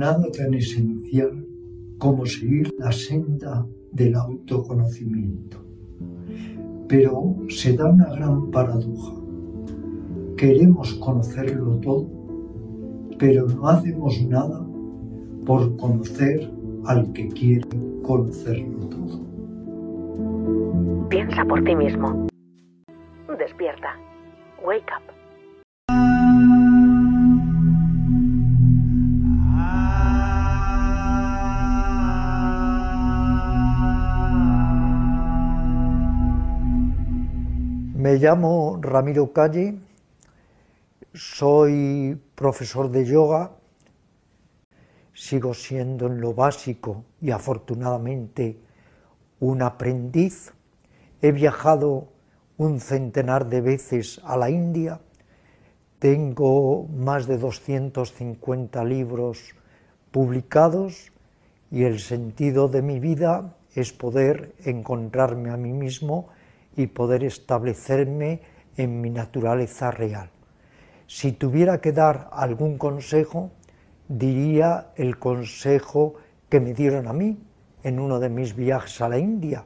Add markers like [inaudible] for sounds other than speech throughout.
nada tan esencial como seguir la senda del autoconocimiento. Pero se da una gran paradoja. Queremos conocerlo todo, pero no hacemos nada por conocer al que quiere conocerlo todo. Piensa por ti mismo. Llamo Ramiro Calle, soy profesor de yoga, sigo siendo en lo básico y afortunadamente un aprendiz. He viajado un centenar de veces a la India, tengo más de 250 libros publicados y el sentido de mi vida es poder encontrarme a mí mismo y poder establecerme en mi naturaleza real. Si tuviera que dar algún consejo, diría el consejo que me dieron a mí en uno de mis viajes a la India.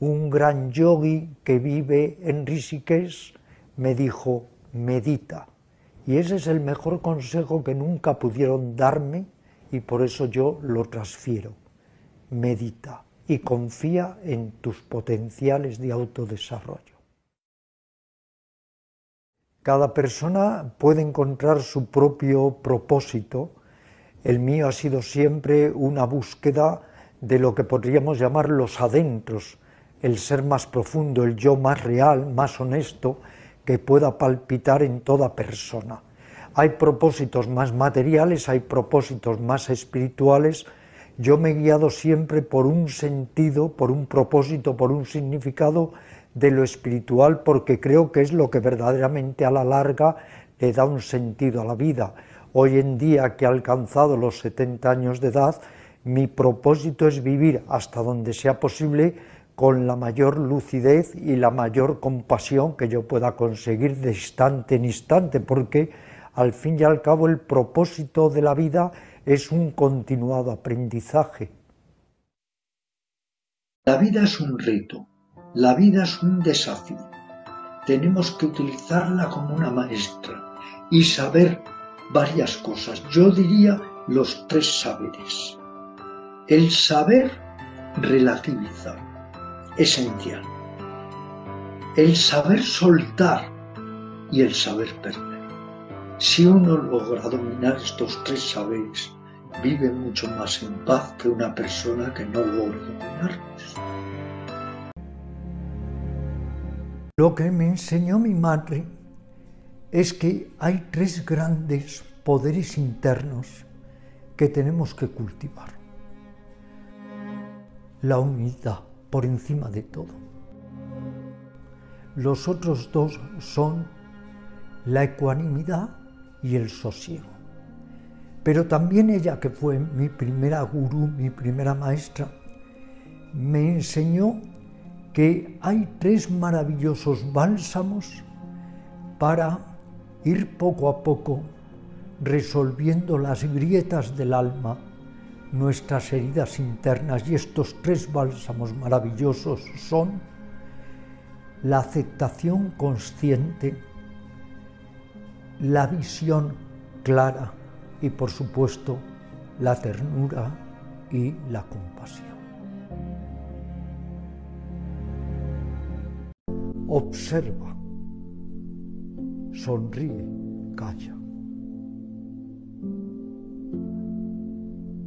Un gran yogi que vive en Rishikesh me dijo, medita. Y ese es el mejor consejo que nunca pudieron darme y por eso yo lo transfiero. Medita y confía en tus potenciales de autodesarrollo. Cada persona puede encontrar su propio propósito. El mío ha sido siempre una búsqueda de lo que podríamos llamar los adentros, el ser más profundo, el yo más real, más honesto, que pueda palpitar en toda persona. Hay propósitos más materiales, hay propósitos más espirituales, yo me he guiado siempre por un sentido, por un propósito, por un significado de lo espiritual, porque creo que es lo que verdaderamente a la larga le da un sentido a la vida. Hoy en día que he alcanzado los 70 años de edad, mi propósito es vivir hasta donde sea posible con la mayor lucidez y la mayor compasión que yo pueda conseguir de instante en instante, porque al fin y al cabo el propósito de la vida es un continuado aprendizaje. La vida es un reto, la vida es un desafío. Tenemos que utilizarla como una maestra y saber varias cosas. Yo diría los tres saberes. El saber relativiza, esencial. El saber soltar y el saber perder. Si uno logra dominar estos tres saberes, vive mucho más en paz que una persona que no logra dominarlos. Lo que me enseñó mi madre es que hay tres grandes poderes internos que tenemos que cultivar. La humildad por encima de todo. Los otros dos son la ecuanimidad y el sosiego. Pero también ella, que fue mi primera gurú, mi primera maestra, me enseñó que hay tres maravillosos bálsamos para ir poco a poco resolviendo las grietas del alma, nuestras heridas internas. Y estos tres bálsamos maravillosos son la aceptación consciente, la visión clara y por supuesto la ternura y la compasión. Observa, sonríe, calla.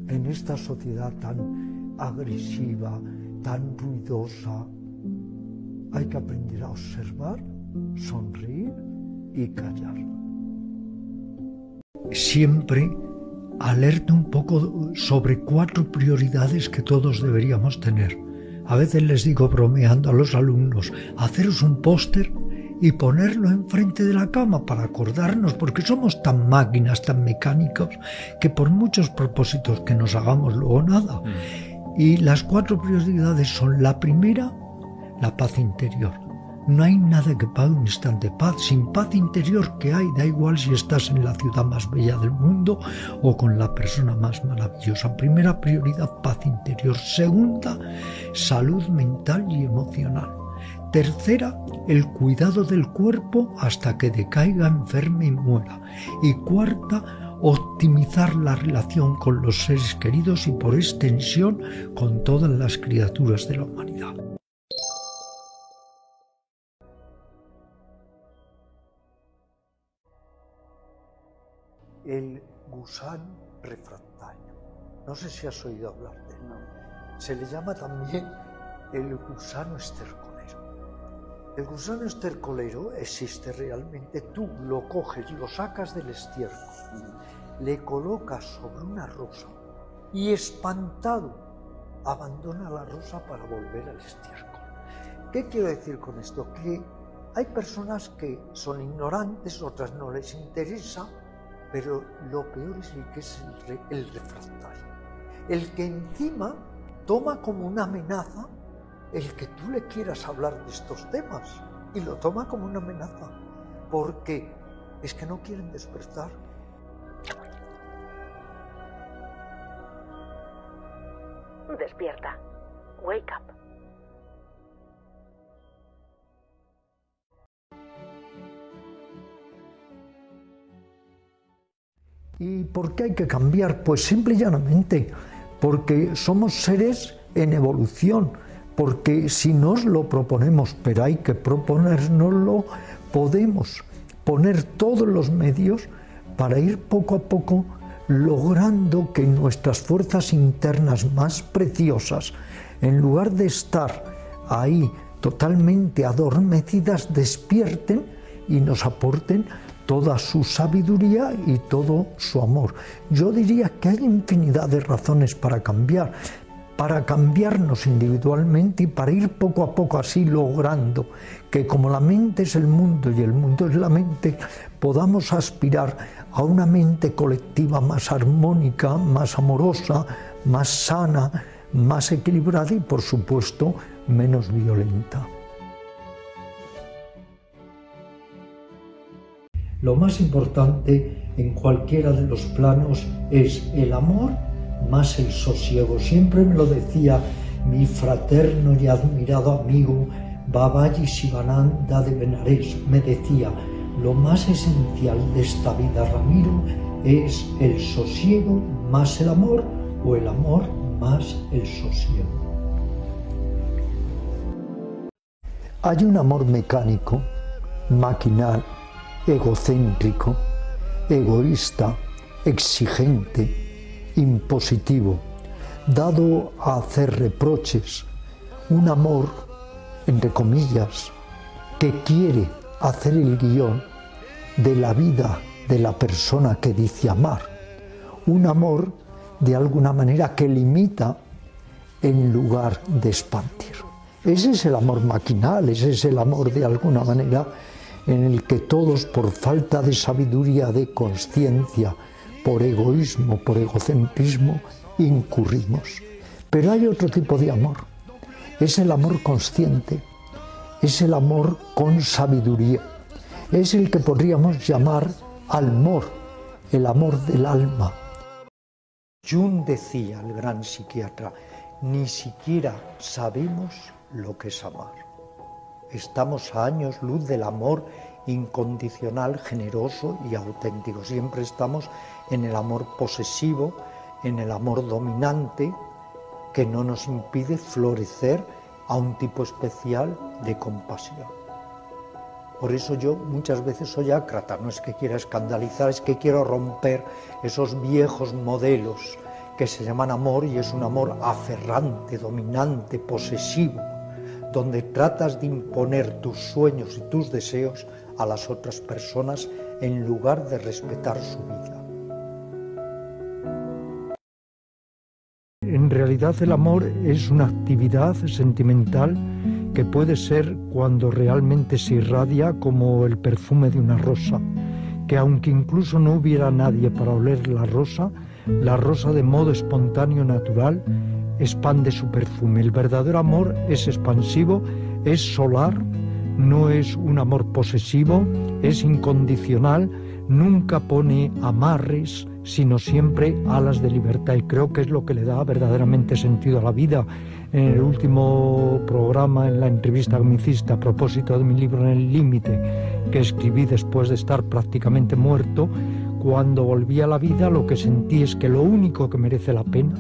En esta sociedad tan agresiva, tan ruidosa, hay que aprender a observar, sonreír y callar siempre alerta un poco sobre cuatro prioridades que todos deberíamos tener. A veces les digo bromeando a los alumnos, haceros un póster y ponerlo enfrente de la cama para acordarnos, porque somos tan máquinas, tan mecánicos, que por muchos propósitos que nos hagamos luego nada. Mm. Y las cuatro prioridades son la primera, la paz interior. No hay nada que pague un instante paz. Sin paz interior que hay, da igual si estás en la ciudad más bella del mundo o con la persona más maravillosa. Primera prioridad, paz interior. Segunda, salud mental y emocional. Tercera, el cuidado del cuerpo hasta que decaiga, enferme y muera. Y cuarta, optimizar la relación con los seres queridos y por extensión con todas las criaturas de la humanidad. El gusano refractario. No sé si has oído hablar de él. Se le llama también el gusano estercolero. El gusano estercolero existe realmente. Tú lo coges, lo sacas del estiércol le coloca sobre una rosa y espantado abandona la rosa para volver al estiércol. ¿Qué quiero decir con esto? Que hay personas que son ignorantes, otras no les interesa, pero lo peor es el que es el, el refractario. El que encima toma como una amenaza el que tú le quieras hablar de estos temas y lo toma como una amenaza, porque es que no quieren despertar Despierta. Wake up. ¿Y por qué hay que cambiar? Pues simple y llanamente, porque somos seres en evolución, porque si nos lo proponemos, pero hay que proponérnoslo, podemos poner todos los medios para ir poco a poco logrando que nuestras fuerzas internas más preciosas, en lugar de estar ahí totalmente adormecidas, despierten y nos aporten toda su sabiduría y todo su amor. Yo diría que hay infinidad de razones para cambiar, para cambiarnos individualmente y para ir poco a poco así logrando que como la mente es el mundo y el mundo es la mente, podamos aspirar a una mente colectiva más armónica, más amorosa, más sana, más equilibrada y por supuesto menos violenta. Lo más importante en cualquiera de los planos es el amor más el sosiego. Siempre me lo decía mi fraterno y admirado amigo Babaji Sivananda de Benares. Me decía, lo más esencial de esta vida, Ramiro, es el sosiego más el amor o el amor más el sosiego. Hay un amor mecánico, maquinal, egocéntrico, egoísta, exigente, impositivo, dado a hacer reproches, un amor, entre comillas, que quiere hacer el guion de la vida de la persona que dice amar. Un amor de alguna manera que limita en lugar de expandir. Ese es el amor maquinal, ese es el amor de alguna manera en el que todos por falta de sabiduría, de conciencia, por egoísmo, por egocentrismo, incurrimos. Pero hay otro tipo de amor, es el amor consciente, es el amor con sabiduría, es el que podríamos llamar amor, el amor del alma. Jung decía, el gran psiquiatra, ni siquiera sabemos lo que es amar. Estamos a años luz del amor incondicional, generoso y auténtico. Siempre estamos en el amor posesivo, en el amor dominante, que no nos impide florecer a un tipo especial de compasión. Por eso yo muchas veces soy ácrata, no es que quiera escandalizar, es que quiero romper esos viejos modelos que se llaman amor y es un amor aferrante, dominante, posesivo, donde tratas de imponer tus sueños y tus deseos a las otras personas en lugar de respetar su vida. En realidad el amor es una actividad sentimental que puede ser cuando realmente se irradia como el perfume de una rosa, que aunque incluso no hubiera nadie para oler la rosa, la rosa de modo espontáneo natural expande su perfume. El verdadero amor es expansivo, es solar, no es un amor posesivo, es incondicional, nunca pone amarres, sino siempre alas de libertad. Y creo que es lo que le da verdaderamente sentido a la vida. En el último programa, en la entrevista que me hiciste a propósito de mi libro En el Límite, que escribí después de estar prácticamente muerto, cuando volví a la vida lo que sentí es que lo único que merece la pena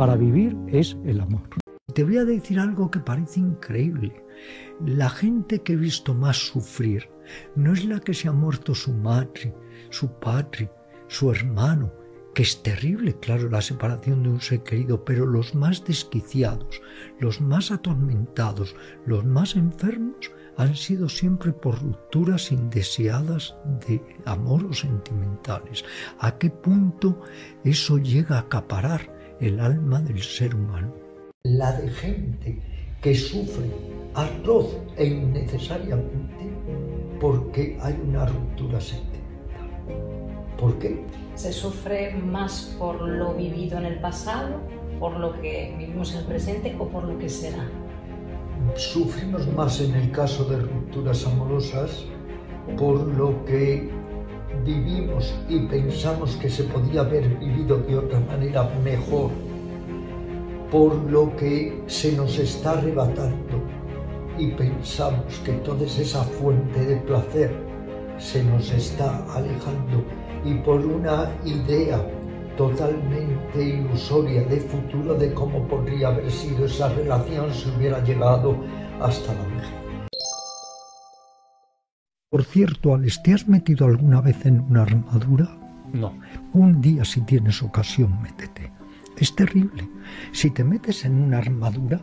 para vivir es el amor. Te voy a decir algo que parece increíble. La gente que he visto más sufrir no es la que se ha muerto su madre, su padre, su hermano, que es terrible, claro, la separación de un ser querido, pero los más desquiciados, los más atormentados, los más enfermos, han sido siempre por rupturas indeseadas de amor o sentimentales. ¿A qué punto eso llega a acaparar el alma del ser humano? La de gente que sufre atroz e innecesariamente porque hay una ruptura sentimental. ¿Por qué? Se sufre más por lo vivido en el pasado, por lo que vivimos en el presente o por lo que será sufrimos más en el caso de rupturas amorosas por lo que vivimos y pensamos que se podía haber vivido de otra manera mejor, por lo que se nos está arrebatando y pensamos que toda esa fuente de placer se nos está alejando y por una idea totalmente ilusoria de futuro de cómo podría haber sido esa relación si hubiera llegado hasta la vejez. Por cierto, Alex, ¿te has metido alguna vez en una armadura? No. Un día, si tienes ocasión, métete. Es terrible. Si te metes en una armadura,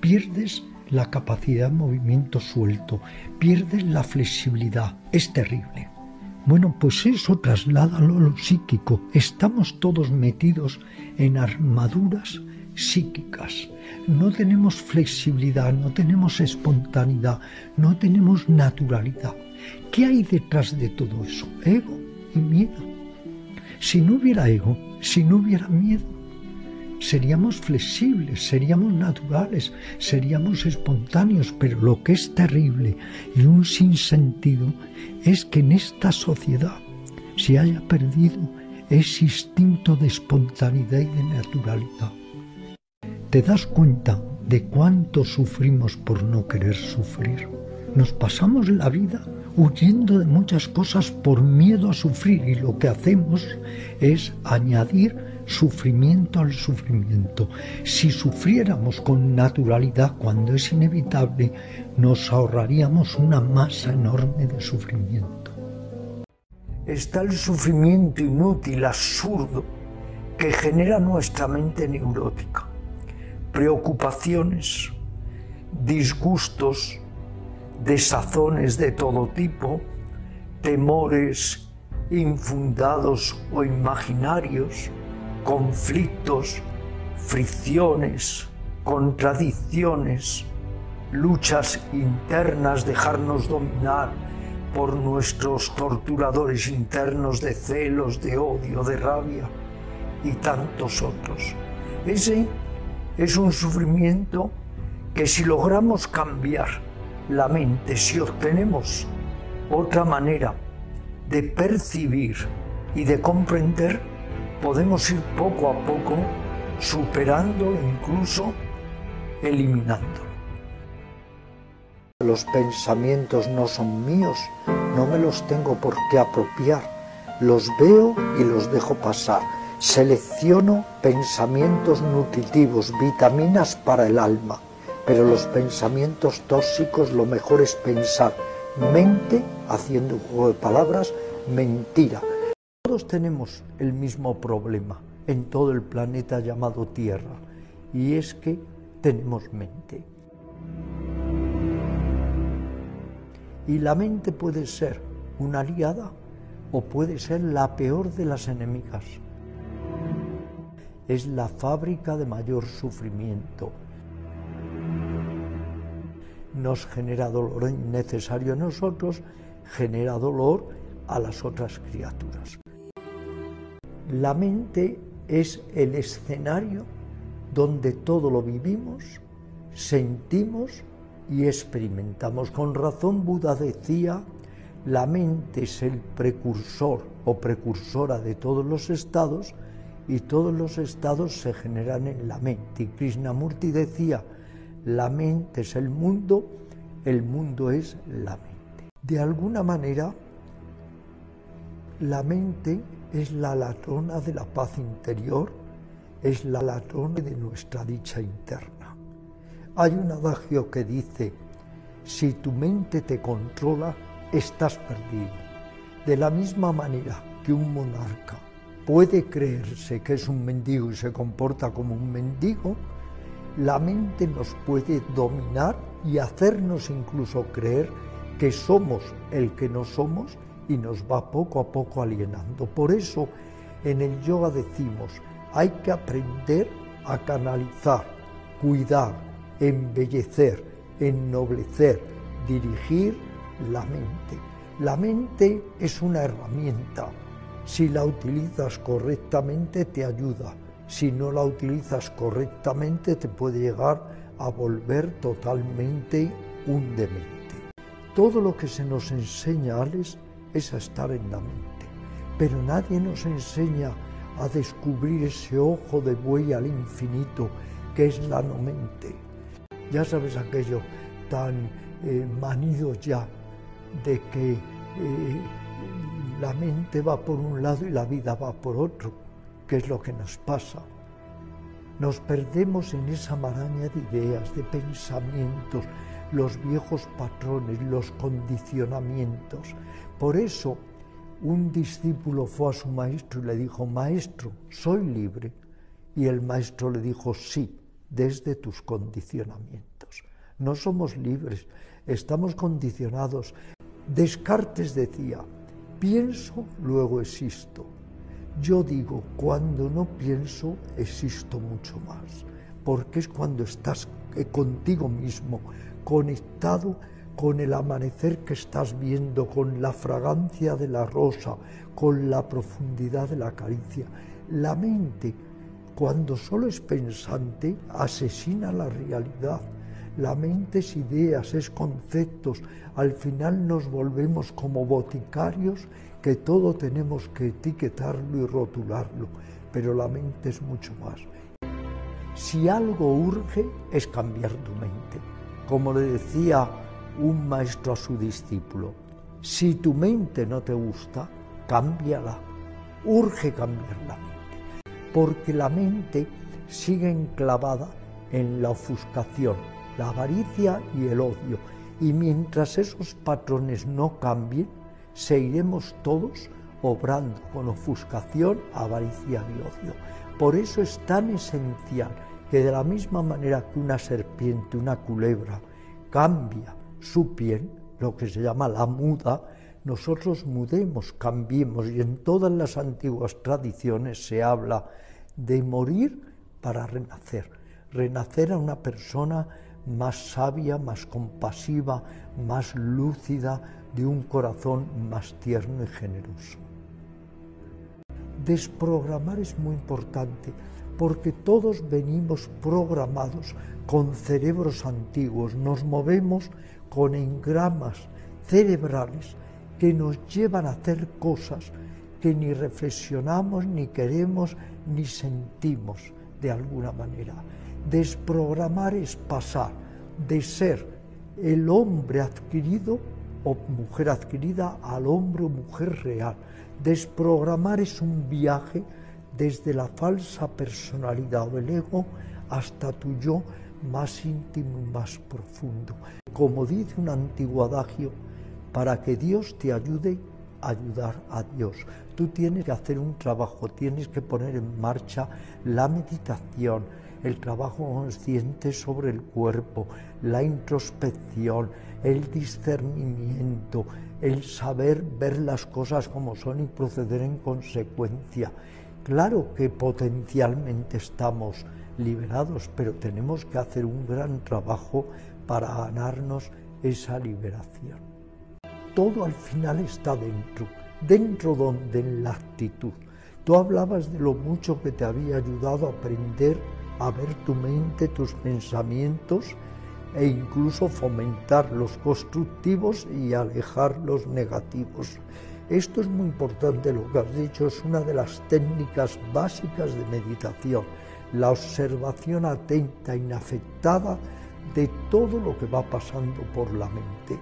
pierdes la capacidad de movimiento suelto, pierdes la flexibilidad. Es terrible. Bueno, pues eso trasládalo a lo psíquico. Estamos todos metidos en armaduras psíquicas. No tenemos flexibilidad, no tenemos espontaneidad, no tenemos naturalidad. ¿Qué hay detrás de todo eso? Ego y miedo. Si no hubiera ego, si no hubiera miedo, seríamos flexibles, seríamos naturales, seríamos espontáneos, pero lo que es terrible y un sinsentido es que en esta sociedad se haya perdido ese instinto de espontaneidad y de naturalidad. ¿Te das cuenta de cuánto sufrimos por no querer sufrir? Nos pasamos la vida huyendo de muchas cosas por miedo a sufrir y lo que hacemos es añadir sufrimiento al sufrimiento. Si sufriéramos con naturalidad cuando es inevitable, nos ahorraríamos una masa enorme de sufrimiento. Está el sufrimiento inútil, absurdo, que genera nuestra mente neurótica. Preocupaciones, disgustos, desazones de todo tipo, temores infundados o imaginarios, conflictos, fricciones, contradicciones, luchas internas, dejarnos dominar por nuestros torturadores internos de celos, de odio, de rabia y tantos otros. Ese es un sufrimiento que si logramos cambiar la mente, si obtenemos otra manera de percibir y de comprender, podemos ir poco a poco superando, incluso eliminando. Los pensamientos no son míos, no me los tengo por qué apropiar, los veo y los dejo pasar. Selecciono pensamientos nutritivos, vitaminas para el alma, pero los pensamientos tóxicos lo mejor es pensar mente, haciendo un juego de palabras, mentira, todos tenemos el mismo problema en todo el planeta llamado Tierra, y es que tenemos mente. Y la mente puede ser una aliada o puede ser la peor de las enemigas. Es la fábrica de mayor sufrimiento. Nos genera dolor innecesario a nosotros, genera dolor a las otras criaturas. La mente es el escenario donde todo lo vivimos, sentimos y experimentamos. Con razón Buda decía, la mente es el precursor o precursora de todos los estados y todos los estados se generan en la mente. Y Krishnamurti decía, la mente es el mundo, el mundo es la mente. De alguna manera, la mente es la ladrona de la paz interior, es la ladrona de nuestra dicha interna. Hay un adagio que dice, si tu mente te controla, estás perdido. De la misma manera que un monarca puede creerse que es un mendigo y se comporta como un mendigo, la mente nos puede dominar y hacernos incluso creer que somos el que no somos y nos va poco a poco alienando. Por eso en el yoga decimos, hay que aprender a canalizar, cuidar, embellecer, ennoblecer, dirigir la mente. La mente es una herramienta. Si la utilizas correctamente te ayuda. Si no la utilizas correctamente te puede llegar a volver totalmente un demente. Todo lo que se nos enseña, Alex, es a estar en la mente. Pero nadie nos enseña a descubrir ese ojo de buey al infinito que es la no mente. Ya sabes aquello tan eh, manido ya de que eh, la mente va por un lado y la vida va por otro, que es lo que nos pasa. Nos perdemos en esa maraña de ideas, de pensamientos, los viejos patrones, los condicionamientos. Por eso un discípulo fue a su maestro y le dijo, maestro, soy libre. Y el maestro le dijo, sí, desde tus condicionamientos. No somos libres, estamos condicionados. Descartes decía, pienso, luego existo. Yo digo, cuando no pienso, existo mucho más, porque es cuando estás eh, contigo mismo, conectado con el amanecer que estás viendo, con la fragancia de la rosa, con la profundidad de la caricia. La mente, cuando solo es pensante, asesina la realidad la mente es ideas, es conceptos. Al final nos volvemos como boticarios que todo tenemos que etiquetarlo y rotularlo, pero la mente es mucho más. Si algo urge es cambiar tu mente. Como le decía un maestro a su discípulo, si tu mente no te gusta, cámbiala. Urge cambiar la mente, porque la mente sigue enclavada en la ofuscación, la avaricia y el odio. Y mientras esos patrones no cambien, seguiremos todos obrando con ofuscación, avaricia y odio. Por eso es tan esencial que de la misma manera que una serpiente, una culebra, cambia su piel, lo que se llama la muda, nosotros mudemos, cambiemos. Y en todas las antiguas tradiciones se habla de morir para renacer. Renacer a una persona más sabia, más compasiva, más lúcida, de un corazón más tierno y generoso. Desprogramar es muy importante porque todos venimos programados con cerebros antiguos, nos movemos con engramas cerebrales que nos llevan a hacer cosas que ni reflexionamos, ni queremos, ni sentimos de alguna manera. Desprogramar es pasar de ser el hombre adquirido o mujer adquirida al hombre o mujer real. Desprogramar es un viaje desde la falsa personalidad o el ego hasta tu yo más íntimo y más profundo. Como dice un antiguo adagio, para que Dios te ayude, ayudar a Dios. Tú tienes que hacer un trabajo, tienes que poner en marcha la meditación, el trabajo consciente sobre el cuerpo, la introspección, el discernimiento, el saber ver las cosas como son y proceder en consecuencia. Claro que potencialmente estamos liberados, pero tenemos que hacer un gran trabajo para ganarnos esa liberación. Todo al final está dentro, dentro donde en la actitud. Tú hablabas de lo mucho que te había ayudado a aprender a ver tu mente, tus pensamientos e incluso fomentar los constructivos y alejar los negativos. Esto es muy importante lo que has dicho, es una de las técnicas básicas de meditación, la observación atenta, inafectada de todo lo que va pasando por la mente.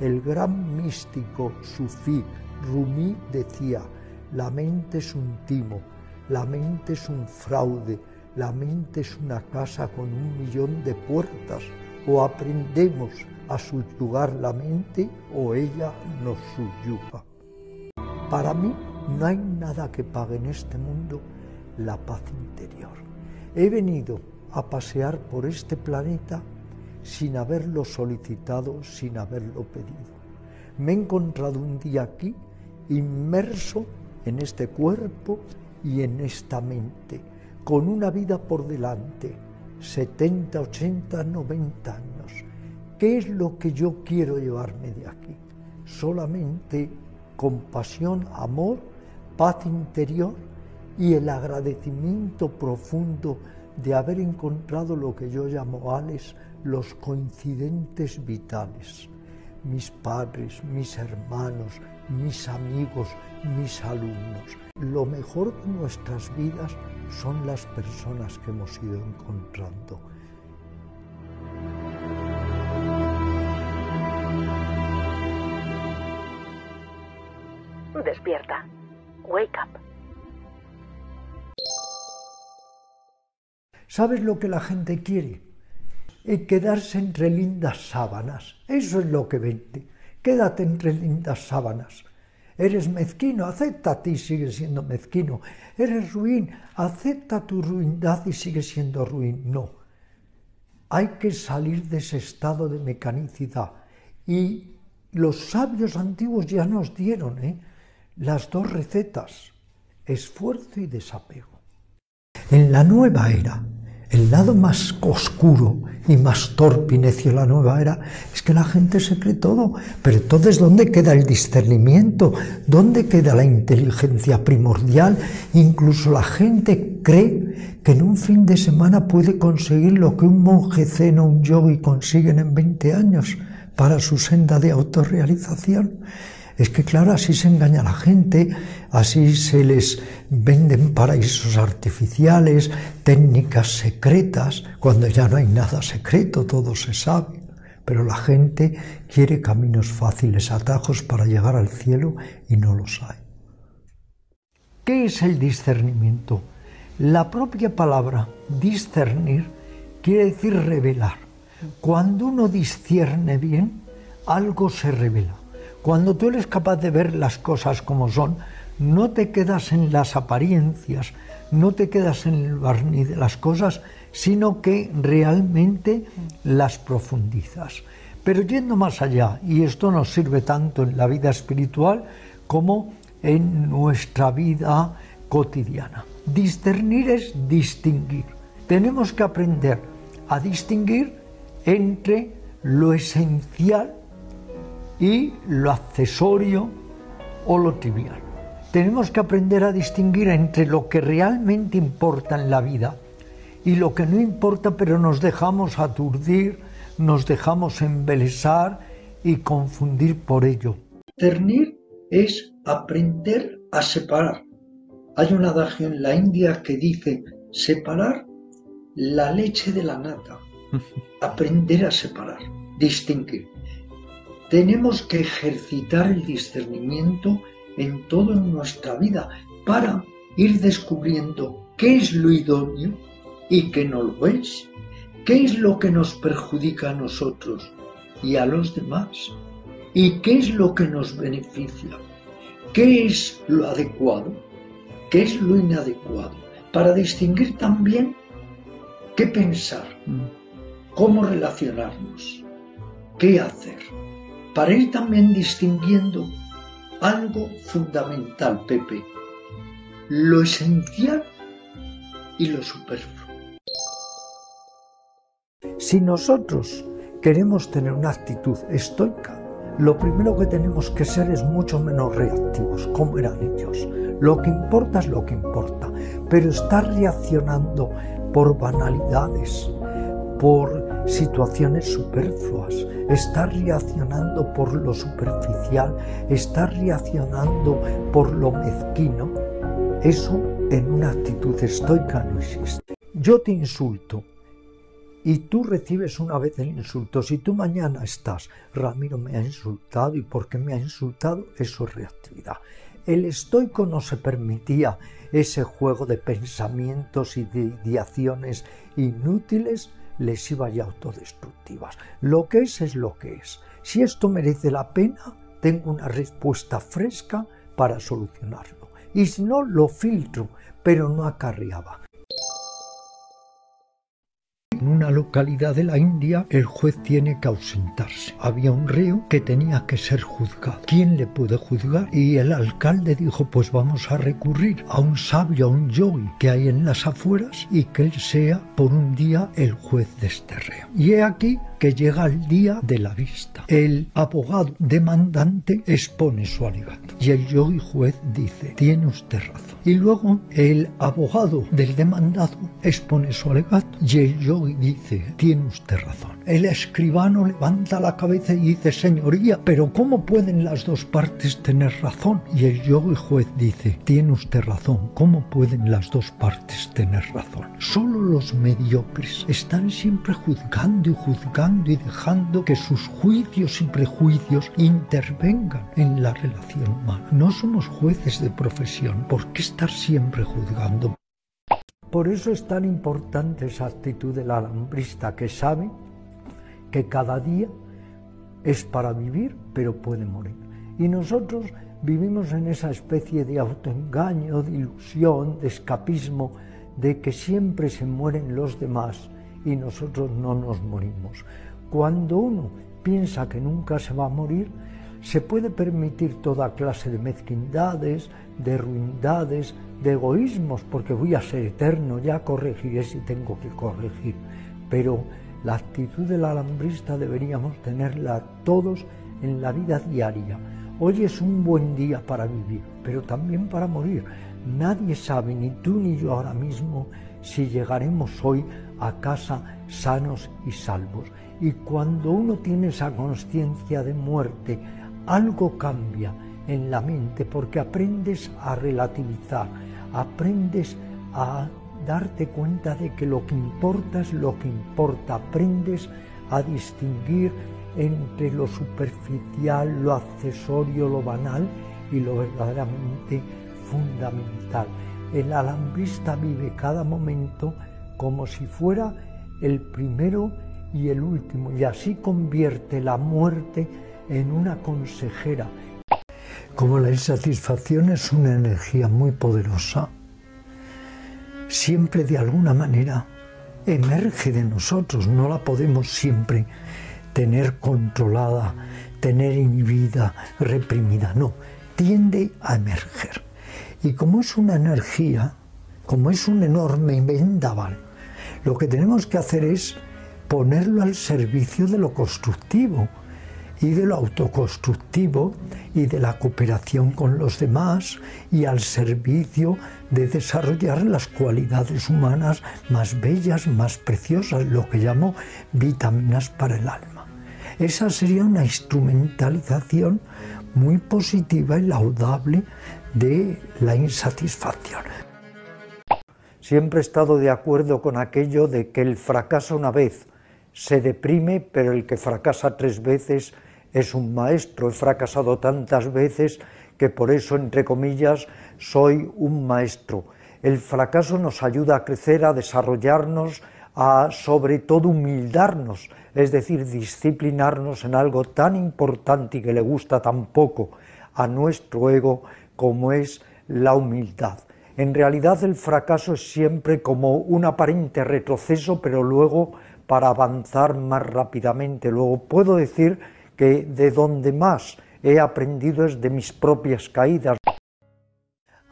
El gran místico sufí Rumi decía, la mente es un timo, la mente es un fraude, la mente es una casa con un millón de puertas. O aprendemos a subyugar la mente o ella nos subyuga. Para mí no hay nada que pague en este mundo la paz interior. He venido a pasear por este planeta sin haberlo solicitado, sin haberlo pedido. Me he encontrado un día aquí inmerso en este cuerpo y en esta mente, con una vida por delante, 70, 80, 90 años. ¿Qué es lo que yo quiero llevarme de aquí? Solamente compasión, amor, paz interior y el agradecimiento profundo de haber encontrado lo que yo llamo, Alex, los coincidentes vitales. Mis padres, mis hermanos, mis amigos, mis alumnos. Lo mejor de nuestras vidas son las personas que hemos ido encontrando. Despierta. Wake up. ¿Sabes lo que la gente quiere? Eh, quedarse entre lindas sábanas. Eso es lo que vende quédate entre lindas sábanas. Eres mezquino, acéptate y sigue siendo mezquino. Eres ruin, acepta tu ruindad y sigue siendo ruin. No. Hay que salir de ese estado de mecanicidad. Y los sabios antiguos ya nos dieron ¿eh? las dos recetas, esfuerzo y desapego. En la nueva era, el lado más oscuro y más torpe y necio de la nueva era es que la gente se cree todo. Pero entonces, ¿dónde queda el discernimiento? ¿Dónde queda la inteligencia primordial? Incluso la gente cree que en un fin de semana puede conseguir lo que un monje zen o un yogi consiguen en 20 años para su senda de autorrealización. Es que claro, así se engaña a la gente, así se les venden paraísos artificiales, técnicas secretas, cuando ya no hay nada secreto, todo se sabe. Pero la gente quiere caminos fáciles, atajos para llegar al cielo y no los hay. ¿Qué es el discernimiento? La propia palabra discernir quiere decir revelar. Cuando uno discierne bien, algo se revela. Cuando tú eres capaz de ver las cosas como son, no te quedas en las apariencias, no te quedas en el barniz de las cosas, sino que realmente las profundizas. Pero yendo más allá, y esto nos sirve tanto en la vida espiritual como en nuestra vida cotidiana. Discernir es distinguir. Tenemos que aprender a distinguir entre lo esencial y lo accesorio o lo trivial. Tenemos que aprender a distinguir entre lo que realmente importa en la vida y lo que no importa, pero nos dejamos aturdir, nos dejamos embelesar y confundir por ello. Discernir es aprender a separar. Hay un adagio en la India que dice separar la leche de la nata. [laughs] Aprender a separar, distinguir. Tenemos que ejercitar el discernimiento en toda nuestra vida para ir descubriendo qué es lo idóneo y qué no lo es, qué es lo que nos perjudica a nosotros y a los demás, y qué es lo que nos beneficia, qué es lo adecuado, qué es lo inadecuado, para distinguir también qué pensar, cómo relacionarnos, qué hacer para ir también distinguiendo algo fundamental, Pepe, lo esencial y lo superfluo. Si nosotros queremos tener una actitud estoica, lo primero que tenemos que ser es mucho menos reactivos, como eran ellos. Lo que importa es lo que importa, pero estar reaccionando por banalidades, por situaciones superfluas, estás reaccionando por lo superficial, estás reaccionando por lo mezquino. Eso en una actitud estoica no existe. Yo te insulto y tú recibes una vez el insulto. Si tú mañana estás, Ramiro me ha insultado y por qué me ha insultado, eso es reactividad. El estoico no se permitía ese juego de pensamientos y de ideaciones inútiles, lesivas y autodestructivas. Lo que es es lo que es. Si esto merece la pena, tengo una respuesta fresca para solucionarlo. Y si no, lo filtro, pero no acarreaba. En una localidad de la India el juez tiene que ausentarse. Había un reo que tenía que ser juzgado. ¿Quién le puede juzgar? Y el alcalde dijo, pues vamos a recurrir a un sabio, a un yogi que hay en las afueras y que él sea por un día el juez de este reo. Y he aquí que llega el día de la vista. El abogado demandante expone su alegato y el yogi juez dice, tiene usted razón. Y luego el abogado del demandado expone su alegato y el yogi dice, tiene usted razón. El escribano levanta la cabeza y dice, señoría, pero ¿cómo pueden las dos partes tener razón? Y el yogi juez dice, tiene usted razón, ¿cómo pueden las dos partes tener razón? Solo los mediocres están siempre juzgando y juzgando y dejando que sus juicios y prejuicios intervengan en la relación humana. No somos jueces de profesión, ¿por qué estar siempre juzgando? Por eso es tan importante esa actitud del alambrista que sabe que cada día es para vivir, pero puede morir. Y nosotros vivimos en esa especie de autoengaño, de ilusión, de escapismo, de que siempre se mueren los demás y nosotros no nos morimos. Cuando uno piensa que nunca se va a morir, se puede permitir toda clase de mezquindades, de ruindades, de egoísmos, porque voy a ser eterno, ya corregiré si tengo que corregir. Pero la actitud del alambrista deberíamos tenerla todos en la vida diaria. Hoy es un buen día para vivir, pero también para morir. Nadie sabe, ni tú ni yo ahora mismo, si llegaremos hoy a casa sanos y salvos. Y cuando uno tiene esa conciencia de muerte, algo cambia en la mente porque aprendes a relativizar, aprendes a darte cuenta de que lo que importa es lo que importa, aprendes a distinguir entre lo superficial, lo accesorio, lo banal y lo verdaderamente fundamental. El alambrista vive cada momento como si fuera el primero y el último y así convierte la muerte en una consejera. Como la insatisfacción es una energía muy poderosa, siempre de alguna manera emerge de nosotros, no la podemos siempre tener controlada, tener inhibida, reprimida, no, tiende a emerger. Y como es una energía, como es un enorme vendaval, lo que tenemos que hacer es ponerlo al servicio de lo constructivo, y de lo autoconstructivo y de la cooperación con los demás y al servicio de desarrollar las cualidades humanas más bellas, más preciosas, lo que llamo vitaminas para el alma. Esa sería una instrumentalización muy positiva y laudable de la insatisfacción. Siempre he estado de acuerdo con aquello de que el fracaso una vez se deprime, pero el que fracasa tres veces es un maestro, he fracasado tantas veces que por eso, entre comillas, soy un maestro. El fracaso nos ayuda a crecer, a desarrollarnos, a sobre todo humildarnos, es decir, disciplinarnos en algo tan importante y que le gusta tan poco a nuestro ego como es la humildad. En realidad el fracaso es siempre como un aparente retroceso, pero luego para avanzar más rápidamente. Luego puedo decir que de donde más he aprendido es de mis propias caídas.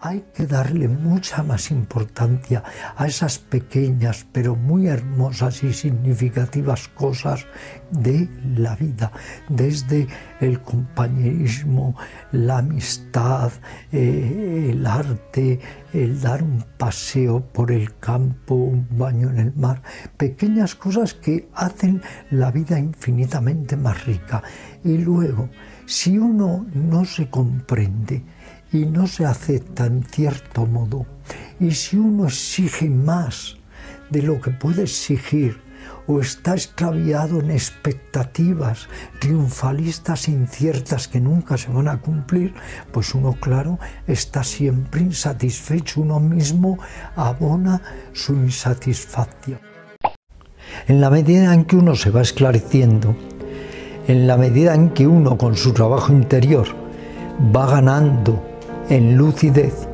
Hay que darle mucha más importancia a esas pequeñas pero muy hermosas y significativas cosas de la vida, desde el compañerismo, la amistad, eh, el arte, el dar un paseo por el campo, un baño en el mar, pequeñas cosas que hacen la vida infinitamente más rica. Y luego, si uno no se comprende, y no se acepta en cierto modo. Y si uno exige más de lo que puede exigir o está extraviado en expectativas triunfalistas inciertas que nunca se van a cumplir, pues uno, claro, está siempre insatisfecho, uno mismo abona su insatisfacción. En la medida en que uno se va esclareciendo, en la medida en que uno con su trabajo interior va ganando en lucidez,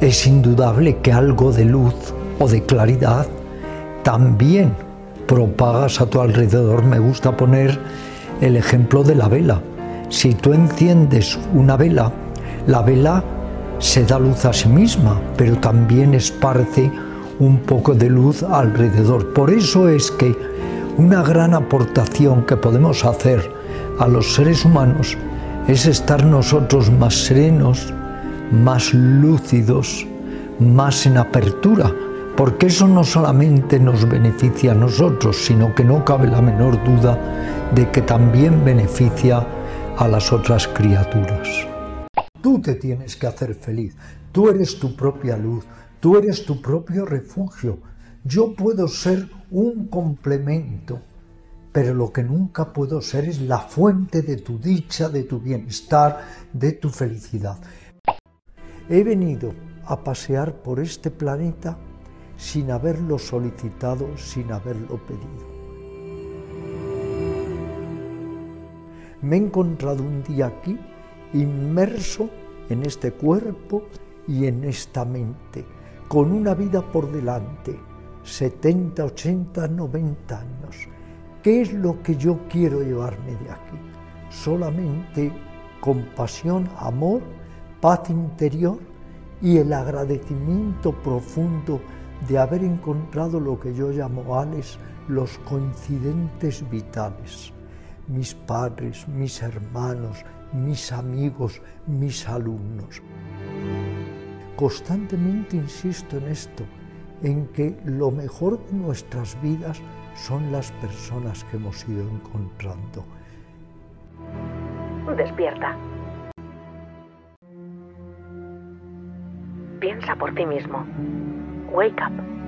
es indudable que algo de luz o de claridad también propagas a tu alrededor. Me gusta poner el ejemplo de la vela. Si tú enciendes una vela, la vela se da luz a sí misma, pero también esparce un poco de luz alrededor. Por eso es que una gran aportación que podemos hacer a los seres humanos es estar nosotros más serenos, más lúcidos, más en apertura, porque eso no solamente nos beneficia a nosotros, sino que no cabe la menor duda de que también beneficia a las otras criaturas. Tú te tienes que hacer feliz, tú eres tu propia luz, tú eres tu propio refugio. Yo puedo ser un complemento, pero lo que nunca puedo ser es la fuente de tu dicha, de tu bienestar, de tu felicidad. He venido a pasear por este planeta sin haberlo solicitado, sin haberlo pedido. Me he encontrado un día aquí inmerso en este cuerpo y en esta mente, con una vida por delante, 70, 80, 90 años. ¿Qué es lo que yo quiero llevarme de aquí? Solamente compasión, amor paz interior y el agradecimiento profundo de haber encontrado lo que yo llamo, Alex, los coincidentes vitales. Mis padres, mis hermanos, mis amigos, mis alumnos. Constantemente insisto en esto, en que lo mejor de nuestras vidas son las personas que hemos ido encontrando. Despierta. Piensa por ti mismo. Wake up.